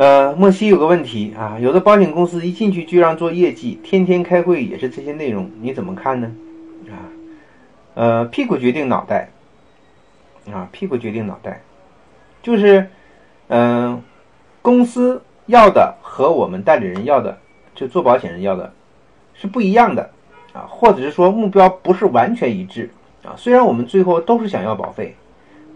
呃，莫西有个问题啊，有的保险公司一进去就让做业绩，天天开会也是这些内容，你怎么看呢？啊，呃，屁股决定脑袋，啊，屁股决定脑袋，就是，嗯，公司要的和我们代理人要的，就做保险人要的，是不一样的，啊，或者是说目标不是完全一致，啊，虽然我们最后都是想要保费，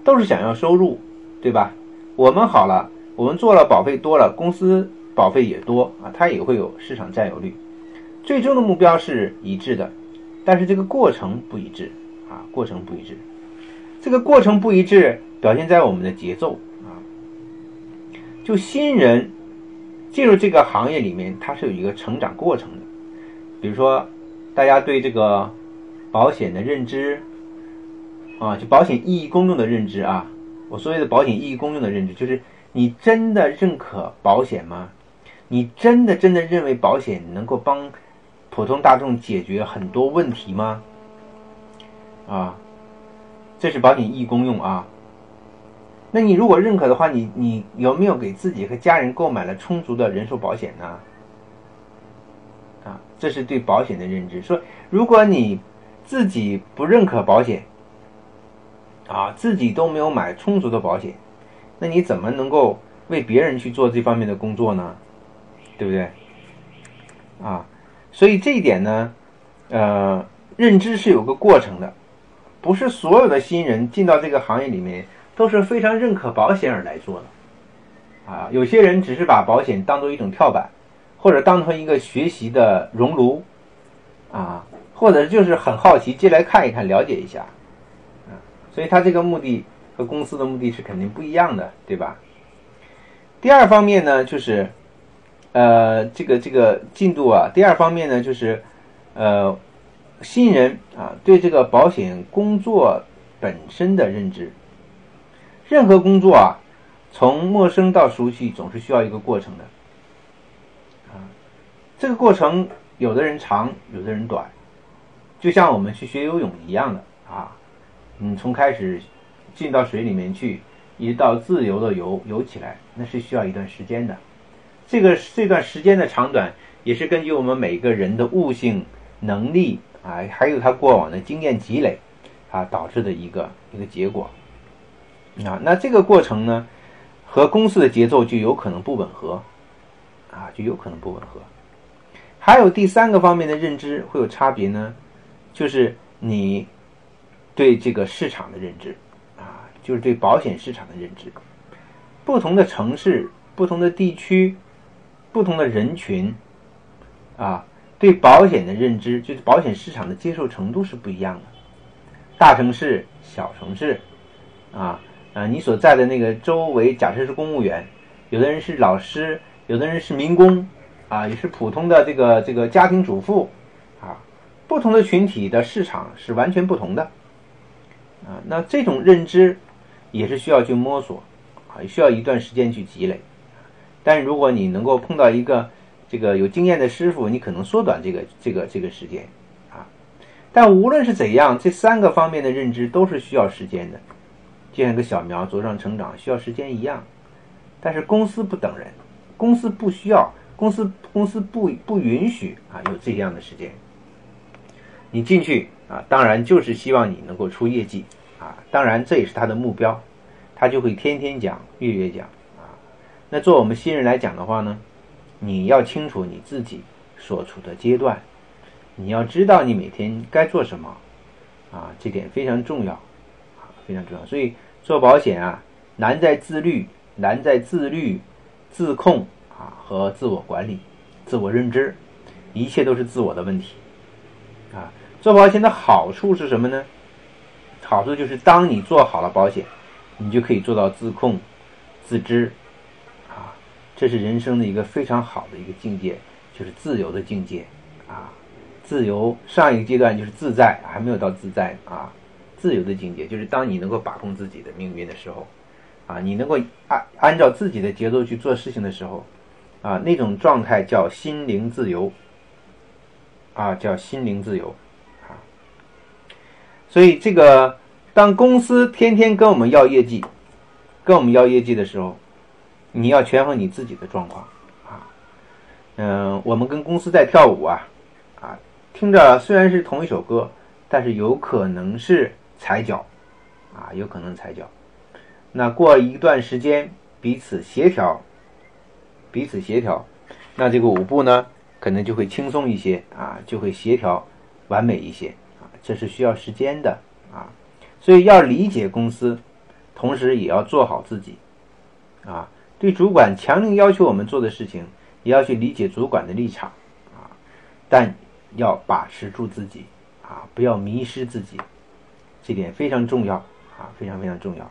都是想要收入，对吧？我们好了。我们做了保费多了，公司保费也多啊，它也会有市场占有率。最终的目标是一致的，但是这个过程不一致啊，过程不一致。这个过程不一致表现在我们的节奏啊。就新人进入这个行业里面，它是有一个成长过程的。比如说，大家对这个保险的认知啊，就保险意义公用的认知啊，我所谓的保险意义公用的认知就是。你真的认可保险吗？你真的真的认为保险能够帮普通大众解决很多问题吗？啊，这是保险意义公用啊。那你如果认可的话，你你有没有给自己和家人购买了充足的人寿保险呢？啊，这是对保险的认知。说如果你自己不认可保险，啊，自己都没有买充足的保险。那你怎么能够为别人去做这方面的工作呢？对不对？啊，所以这一点呢，呃，认知是有个过程的，不是所有的新人进到这个行业里面都是非常认可保险而来做的，啊，有些人只是把保险当做一种跳板，或者当成一个学习的熔炉，啊，或者就是很好奇进来看一看了解一下，啊，所以他这个目的。和公司的目的是肯定不一样的，对吧？第二方面呢，就是，呃，这个这个进度啊。第二方面呢，就是，呃，新人啊对这个保险工作本身的认知。任何工作啊，从陌生到熟悉，总是需要一个过程的。啊，这个过程有的人长，有的人短，就像我们去学游泳一样的啊，你从开始。进到水里面去，一直到自由的游游起来，那是需要一段时间的。这个这段时间的长短，也是根据我们每个人的悟性、能力啊，还有他过往的经验积累啊，导致的一个一个结果。啊，那这个过程呢，和公司的节奏就有可能不吻合，啊，就有可能不吻合。还有第三个方面的认知会有差别呢，就是你对这个市场的认知。就是对保险市场的认知，不同的城市、不同的地区、不同的人群，啊，对保险的认知，就是保险市场的接受程度是不一样的。大城市、小城市，啊啊，你所在的那个周围，假设是公务员，有的人是老师，有的人是民工，啊，也是普通的这个这个家庭主妇，啊，不同的群体的市场是完全不同的，啊，那这种认知。也是需要去摸索，啊，需要一段时间去积累。但如果你能够碰到一个这个有经验的师傅，你可能缩短这个这个这个时间，啊。但无论是怎样，这三个方面的认知都是需要时间的，就像一个小苗茁壮成长需要时间一样。但是公司不等人，公司不需要，公司公司不不允许啊有这样的时间。你进去啊，当然就是希望你能够出业绩。啊，当然这也是他的目标，他就会天天讲，月月讲啊。那做我们新人来讲的话呢，你要清楚你自己所处的阶段，你要知道你每天该做什么啊，这点非常重要啊，非常重要。所以做保险啊，难在自律，难在自律、自控啊和自我管理、自我认知，一切都是自我的问题啊。做保险的好处是什么呢？好处就是，当你做好了保险，你就可以做到自控、自知，啊，这是人生的一个非常好的一个境界，就是自由的境界，啊，自由上一个阶段就是自在，还没有到自在啊，自由的境界就是当你能够把控自己的命运的时候，啊，你能够按按照自己的节奏去做事情的时候，啊，那种状态叫心灵自由，啊，叫心灵自由。啊所以，这个当公司天天跟我们要业绩，跟我们要业绩的时候，你要权衡你自己的状况啊。嗯，我们跟公司在跳舞啊，啊，听着虽然是同一首歌，但是有可能是踩脚啊，有可能踩脚。那过一段时间，彼此协调，彼此协调，那这个舞步呢，可能就会轻松一些啊，就会协调完美一些啊，这是需要时间的啊。所以要理解公司，同时也要做好自己，啊，对主管强令要求我们做的事情，也要去理解主管的立场，啊，但要把持住自己，啊，不要迷失自己，这点非常重要，啊，非常非常重要。